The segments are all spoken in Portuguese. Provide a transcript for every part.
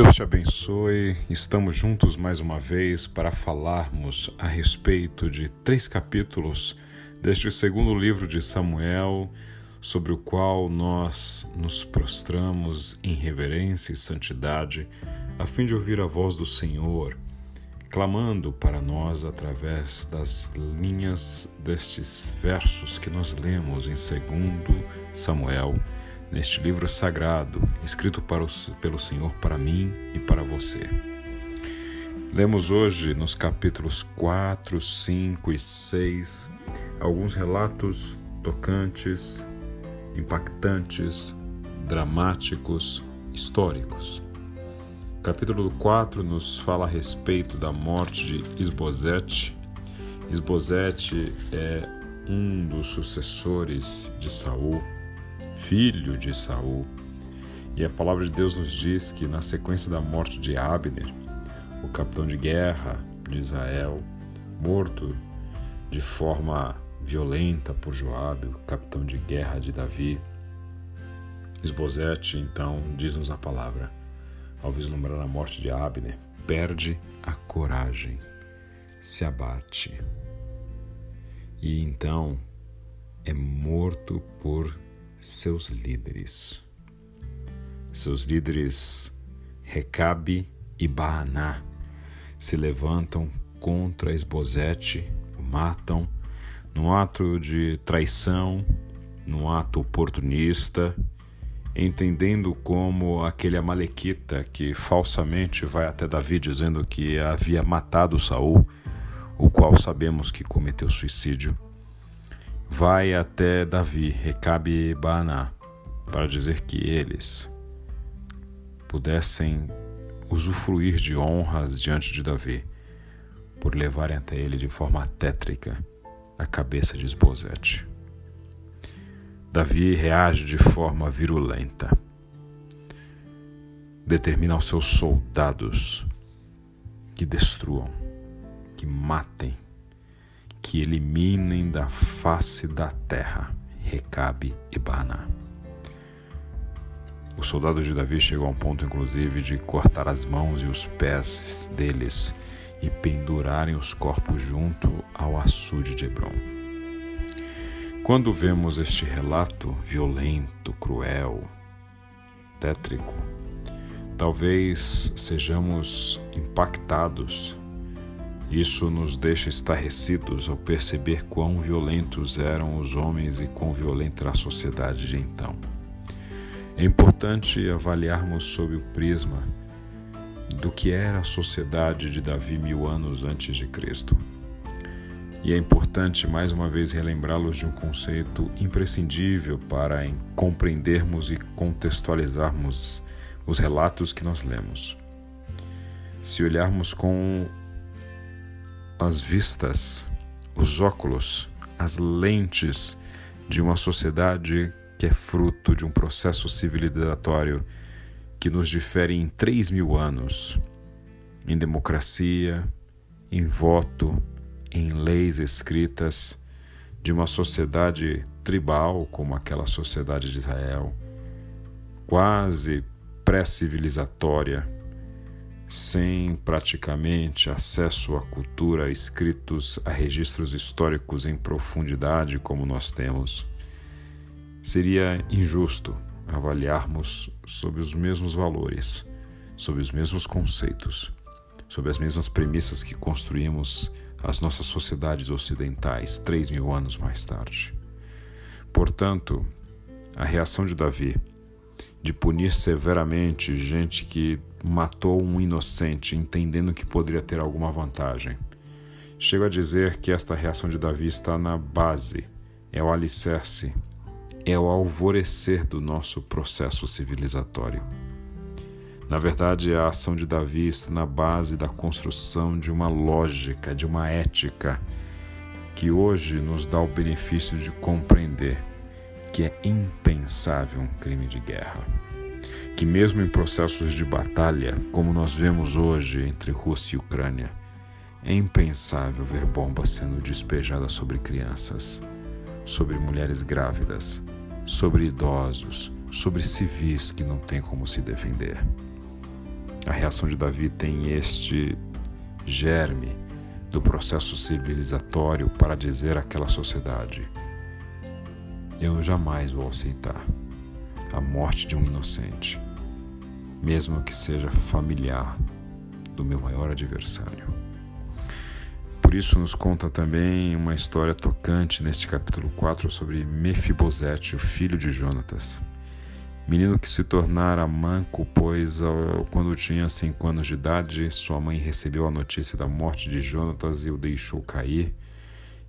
Deus te abençoe. Estamos juntos mais uma vez para falarmos a respeito de três capítulos deste segundo livro de Samuel, sobre o qual nós nos prostramos em reverência e santidade, a fim de ouvir a voz do Senhor, clamando para nós através das linhas destes versos que nós lemos em 2 Samuel neste livro sagrado, escrito o, pelo Senhor para mim e para você. Lemos hoje nos capítulos 4, 5 e 6 alguns relatos tocantes, impactantes, dramáticos, históricos. Capítulo 4 nos fala a respeito da morte de Isbosete. Isbosete é um dos sucessores de Saul filho de Saul. E a palavra de Deus nos diz que na sequência da morte de Abner, o capitão de guerra de Israel, morto de forma violenta por Joabe, o capitão de guerra de Davi, Esbozete então diz-nos a palavra, ao vislumbrar a morte de Abner, perde a coragem, se abate e então é morto por seus líderes. Seus líderes Recabe e Baaná se levantam contra Esbozete, o matam, num ato de traição, num ato oportunista, entendendo como aquele amalequita que falsamente vai até Davi dizendo que havia matado Saul, o qual sabemos que cometeu suicídio vai até Davi, Recabe e Baaná, para dizer que eles pudessem usufruir de honras diante de Davi, por levarem até ele de forma tétrica a cabeça de Esbozete. Davi reage de forma virulenta. Determina aos seus soldados que destruam, que matem que eliminem da face da terra Recabe e Bana. Os soldados de Davi chegam a um ponto, inclusive, de cortar as mãos e os pés deles e pendurarem os corpos junto ao açude de Hebron. Quando vemos este relato violento, cruel, tétrico, talvez sejamos impactados isso nos deixa estarrecidos ao perceber quão violentos eram os homens e quão violenta era a sociedade de então. É importante avaliarmos sob o prisma do que era a sociedade de Davi mil anos antes de Cristo. E é importante mais uma vez relembrá-los de um conceito imprescindível para compreendermos e contextualizarmos os relatos que nós lemos. Se olharmos com as vistas, os óculos, as lentes de uma sociedade que é fruto de um processo civilizatório que nos difere em 3 mil anos. Em democracia, em voto, em leis escritas, de uma sociedade tribal como aquela sociedade de Israel, quase pré-civilizatória sem praticamente acesso à cultura, escritos, a registros históricos em profundidade como nós temos, seria injusto avaliarmos sob os mesmos valores, sob os mesmos conceitos, sob as mesmas premissas que construímos as nossas sociedades ocidentais três mil anos mais tarde. Portanto, a reação de Davi de punir severamente gente que matou um inocente, entendendo que poderia ter alguma vantagem. Chego a dizer que esta reação de Davi está na base, é o alicerce, é o alvorecer do nosso processo civilizatório. Na verdade, a ação de Davi está na base da construção de uma lógica, de uma ética, que hoje nos dá o benefício de compreender que é impensável um crime de guerra. Que, mesmo em processos de batalha, como nós vemos hoje entre Rússia e Ucrânia, é impensável ver bombas sendo despejadas sobre crianças, sobre mulheres grávidas, sobre idosos, sobre civis que não têm como se defender. a reação de Davi tem este germe do processo civilizatório para dizer àquela sociedade: Eu jamais vou aceitar a morte de um inocente, mesmo que seja familiar do meu maior adversário. Por isso nos conta também uma história tocante neste capítulo 4 sobre Mefibosete, o filho de Jonatas. Menino que se tornara manco, pois quando tinha cinco anos de idade, sua mãe recebeu a notícia da morte de Jonatas e o deixou cair.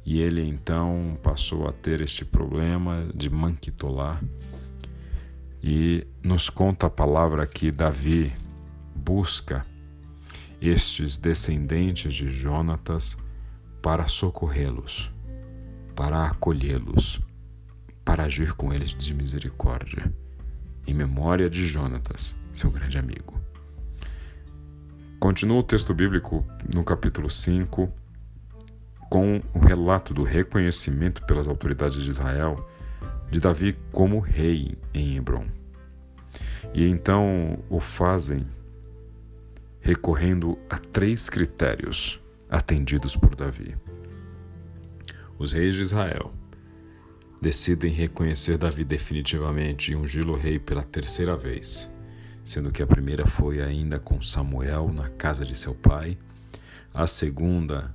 E ele então passou a ter este problema de manquitolar. E nos conta a palavra que Davi busca estes descendentes de Jonatas para socorrê-los, para acolhê-los, para agir com eles de misericórdia, em memória de Jonatas, seu grande amigo. Continua o texto bíblico no capítulo 5 com o relato do reconhecimento pelas autoridades de Israel de Davi como rei em Hebron. E então o fazem recorrendo a três critérios atendidos por Davi. Os reis de Israel decidem reconhecer Davi definitivamente e ungí-lo rei pela terceira vez, sendo que a primeira foi ainda com Samuel na casa de seu pai, a segunda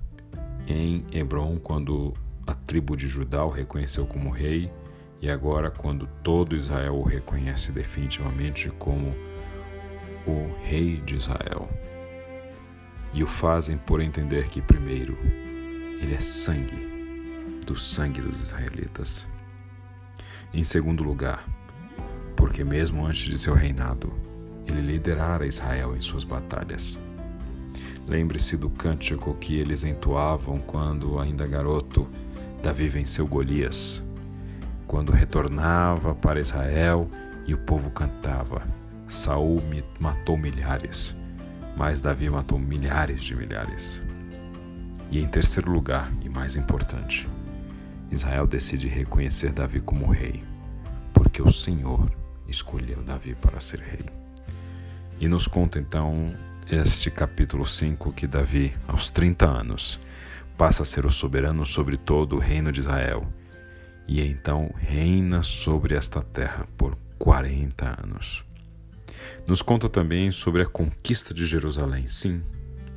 em Hebron, quando a tribo de Judá o reconheceu como rei, e agora quando todo Israel o reconhece definitivamente como o rei de Israel e o fazem por entender que, primeiro, ele é sangue do sangue dos israelitas. Em segundo lugar, porque mesmo antes de seu reinado, ele liderara Israel em suas batalhas. Lembre-se do cântico que eles entoavam quando, ainda garoto, Davi venceu Golias. Quando retornava para Israel e o povo cantava: Saul matou milhares mas Davi matou milhares de milhares. E em terceiro lugar, e mais importante, Israel decide reconhecer Davi como rei, porque o Senhor escolheu Davi para ser rei. E nos conta então este capítulo 5 que Davi, aos 30 anos, passa a ser o soberano sobre todo o reino de Israel e então reina sobre esta terra por 40 anos. Nos conta também sobre a conquista de Jerusalém. Sim,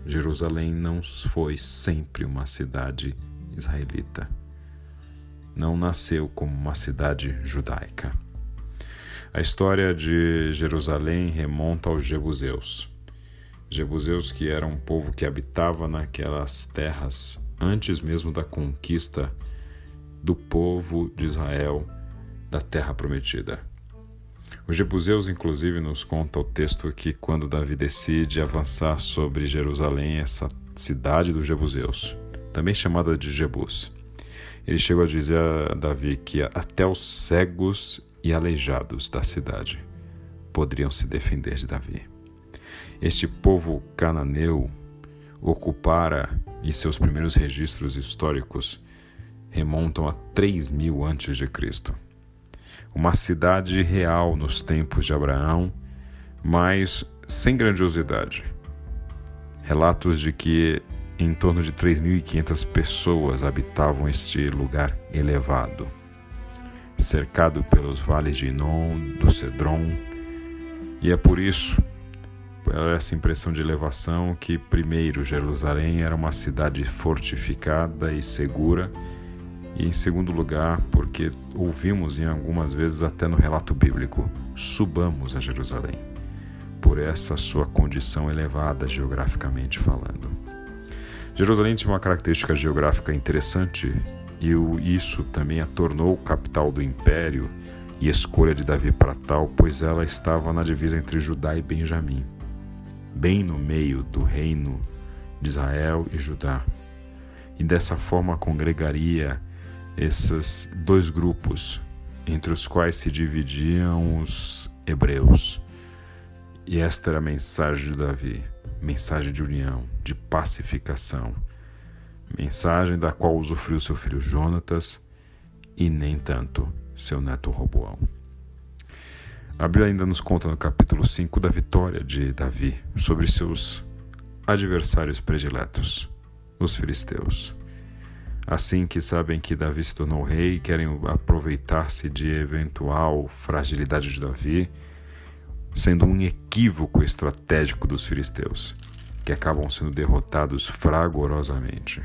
Jerusalém não foi sempre uma cidade israelita. Não nasceu como uma cidade judaica. A história de Jerusalém remonta aos Jebuseus. Jebuseus que era um povo que habitava naquelas terras antes mesmo da conquista do povo de Israel da terra prometida. Os Jebuseus, inclusive, nos conta o texto que quando Davi decide avançar sobre Jerusalém, essa cidade dos Jebuseus, também chamada de Jebus, ele chegou a dizer a Davi que até os cegos e aleijados da cidade poderiam se defender de Davi. Este povo cananeu ocupara, e seus primeiros registros históricos remontam a 3 mil antes de Cristo uma cidade real nos tempos de Abraão, mas sem grandiosidade. Relatos de que em torno de 3.500 pessoas habitavam este lugar elevado, cercado pelos vales de Inon, do Cedron, e é por isso, por essa impressão de elevação, que primeiro Jerusalém era uma cidade fortificada e segura e em segundo lugar, porque ouvimos em algumas vezes até no relato bíblico, subamos a Jerusalém, por essa sua condição elevada geograficamente falando. Jerusalém tinha uma característica geográfica interessante e isso também a tornou capital do império e escolha de Davi para tal, pois ela estava na divisa entre Judá e Benjamim, bem no meio do reino de Israel e Judá. E dessa forma congregaria esses dois grupos, entre os quais se dividiam os hebreus. E esta era a mensagem de Davi, mensagem de união, de pacificação, mensagem da qual usufruiu seu filho Jonatas e nem tanto seu neto Roboão. A Bíblia ainda nos conta no capítulo 5 da vitória de Davi sobre seus adversários prediletos, os filisteus. Assim que sabem que Davi se tornou rei, querem aproveitar-se de eventual fragilidade de Davi, sendo um equívoco estratégico dos filisteus, que acabam sendo derrotados fragorosamente.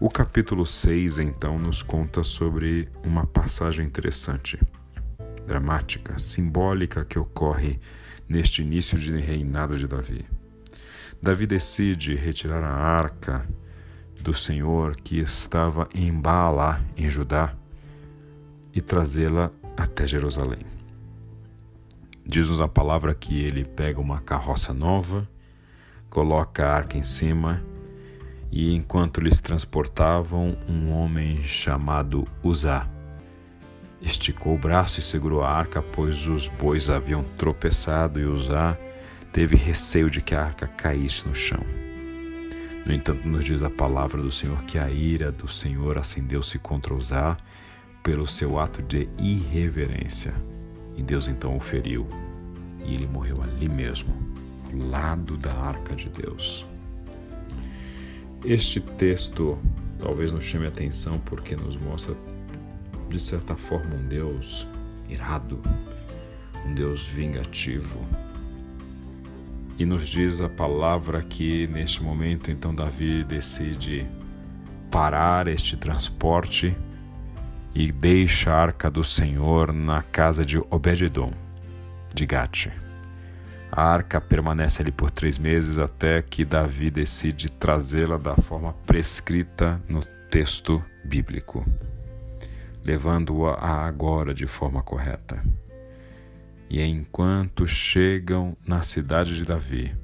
O capítulo 6 então nos conta sobre uma passagem interessante, dramática, simbólica que ocorre neste início de reinado de Davi. Davi decide retirar a arca do Senhor que estava em Baalá, em Judá, e trazê-la até Jerusalém. Diz-nos a palavra que ele pega uma carroça nova, coloca a arca em cima, e enquanto lhes transportavam, um homem chamado Uzá esticou o braço e segurou a arca, pois os bois haviam tropeçado e Uzá teve receio de que a arca caísse no chão. No entanto, nos diz a palavra do Senhor que a ira do Senhor acendeu-se contra Uzá pelo seu ato de irreverência. E Deus então o feriu, e ele morreu ali mesmo, ao lado da arca de Deus. Este texto talvez nos chame a atenção porque nos mostra, de certa forma, um Deus irado, um Deus vingativo, e nos diz a palavra que neste momento então Davi decide parar este transporte e deixa a arca do Senhor na casa de Obededom, de Gate. A arca permanece ali por três meses até que Davi decide trazê-la da forma prescrita no texto bíblico, levando-a agora de forma correta. E enquanto chegam na cidade de Davi,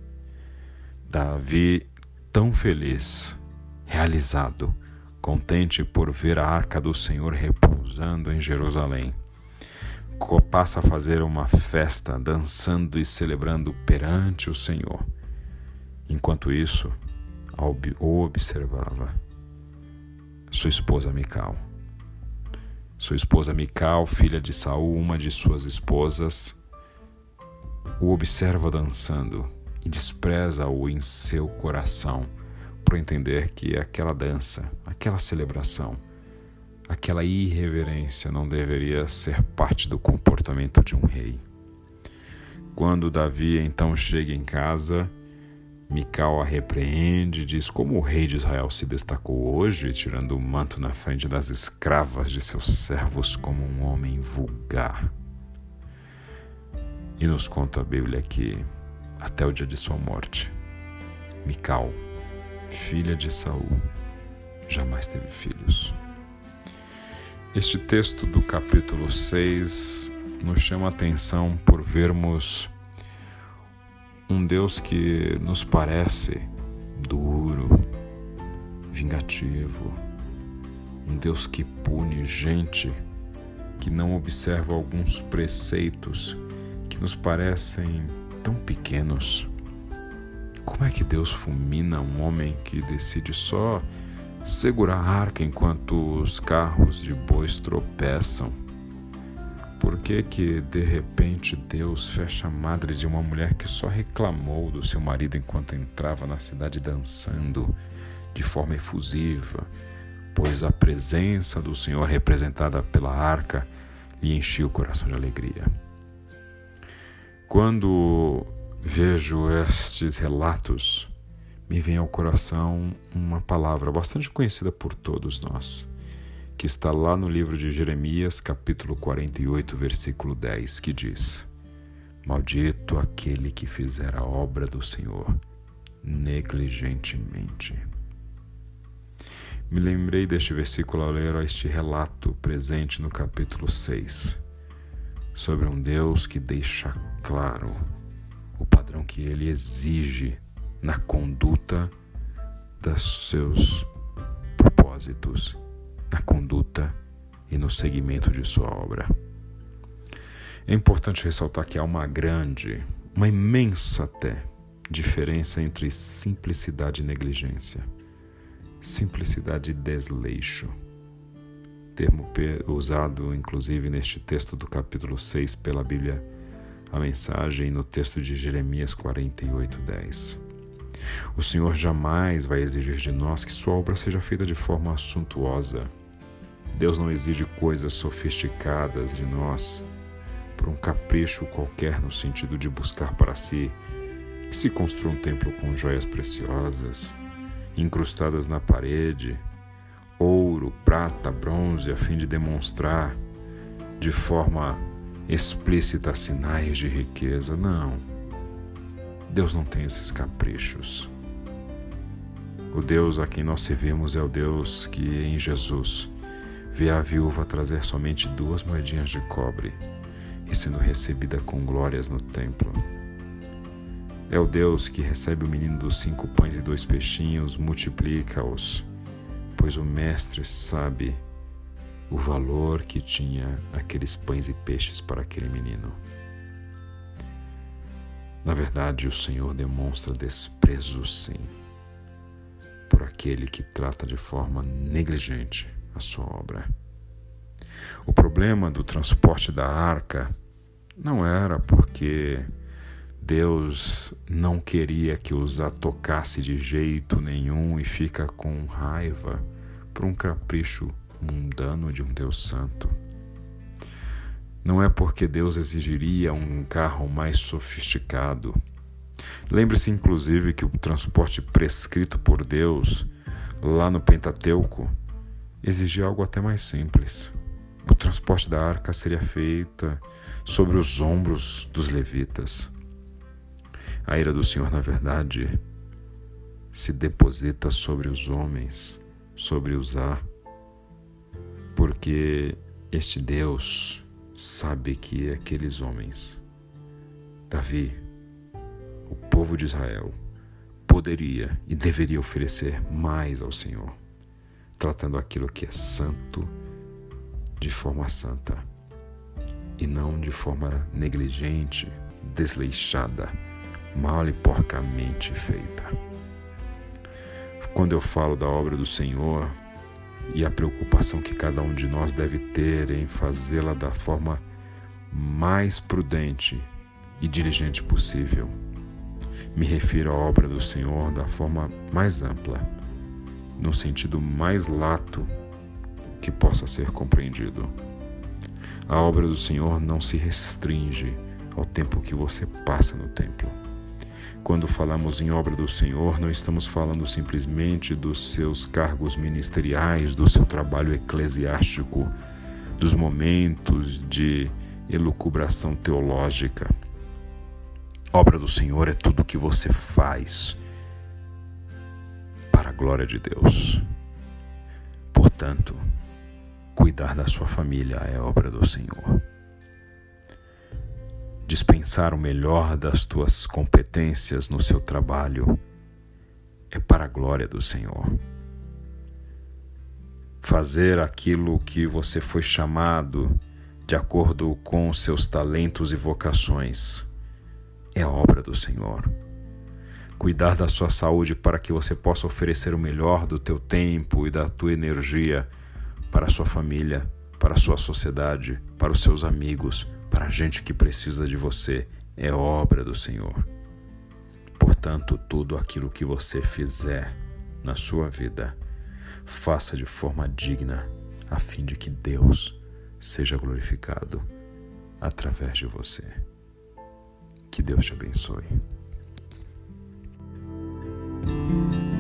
Davi, tão feliz, realizado, contente por ver a arca do Senhor repousando em Jerusalém, passa a fazer uma festa, dançando e celebrando perante o Senhor. Enquanto isso, o observava sua esposa Mical sua esposa Mical, filha de Saul, uma de suas esposas, o observa dançando e despreza-o em seu coração por entender que aquela dança, aquela celebração, aquela irreverência não deveria ser parte do comportamento de um rei. Quando Davi então chega em casa, Mical a repreende diz como o rei de Israel se destacou hoje, tirando o manto na frente das escravas de seus servos como um homem vulgar. E nos conta a Bíblia que, até o dia de sua morte, Mical, filha de Saul, jamais teve filhos. Este texto do capítulo 6 nos chama a atenção por vermos um Deus que nos parece duro, vingativo, um Deus que pune gente que não observa alguns preceitos que nos parecem tão pequenos. Como é que Deus fulmina um homem que decide só segurar a arca enquanto os carros de bois tropeçam? Por que que de repente Deus fecha a madre de uma mulher que só reclamou do seu marido enquanto entrava na cidade dançando de forma efusiva, pois a presença do Senhor representada pela arca lhe enchia o coração de alegria. Quando vejo estes relatos, me vem ao coração uma palavra bastante conhecida por todos nós que está lá no livro de Jeremias, capítulo 48, versículo 10, que diz: Maldito aquele que fizer a obra do Senhor negligentemente. Me lembrei deste versículo ao ler este relato presente no capítulo 6, sobre um Deus que deixa claro o padrão que ele exige na conduta dos seus propósitos na conduta e no seguimento de sua obra. É importante ressaltar que há uma grande, uma imensa até, diferença entre simplicidade e negligência, simplicidade e desleixo. termo usado inclusive neste texto do capítulo 6 pela Bíblia, a mensagem no texto de Jeremias 48, 10. O Senhor jamais vai exigir de nós que sua obra seja feita de forma suntuosa. Deus não exige coisas sofisticadas de nós por um capricho qualquer no sentido de buscar para si que se construa um templo com joias preciosas, incrustadas na parede, ouro, prata, bronze, a fim de demonstrar de forma explícita sinais de riqueza. Não. Deus não tem esses caprichos. O Deus a quem nós servimos é o Deus que, em Jesus, vê a viúva trazer somente duas moedinhas de cobre e sendo recebida com glórias no templo. É o Deus que recebe o menino dos cinco pães e dois peixinhos, multiplica-os, pois o Mestre sabe o valor que tinha aqueles pães e peixes para aquele menino. Na verdade, o Senhor demonstra desprezo, sim, por aquele que trata de forma negligente a sua obra. O problema do transporte da arca não era porque Deus não queria que os a tocasse de jeito nenhum e fica com raiva por um capricho mundano de um Deus santo. Não é porque Deus exigiria um carro mais sofisticado. Lembre-se, inclusive, que o transporte prescrito por Deus, lá no Pentateuco, exigia algo até mais simples. O transporte da arca seria feito sobre os ombros dos levitas. A ira do Senhor, na verdade, se deposita sobre os homens, sobre os A, porque este Deus sabe que aqueles homens, Davi, o povo de Israel, poderia e deveria oferecer mais ao Senhor, tratando aquilo que é santo de forma santa e não de forma negligente, desleixada mal e porcamente feita. Quando eu falo da obra do Senhor e a preocupação que cada um de nós deve ter em fazê-la da forma mais prudente e diligente possível, me refiro à obra do Senhor da forma mais ampla, no sentido mais lato que possa ser compreendido. A obra do Senhor não se restringe ao tempo que você passa no templo. Quando falamos em obra do Senhor, não estamos falando simplesmente dos seus cargos ministeriais, do seu trabalho eclesiástico, dos momentos de elucubração teológica. Obra do Senhor é tudo o que você faz para a glória de Deus. Portanto, cuidar da sua família é obra do Senhor dispensar o melhor das tuas competências no seu trabalho é para a glória do Senhor. Fazer aquilo que você foi chamado de acordo com seus talentos e vocações é obra do Senhor. Cuidar da sua saúde para que você possa oferecer o melhor do teu tempo e da tua energia para a sua família, para a sua sociedade, para os seus amigos, para a gente que precisa de você é obra do Senhor. Portanto, tudo aquilo que você fizer na sua vida, faça de forma digna, a fim de que Deus seja glorificado através de você. Que Deus te abençoe. Música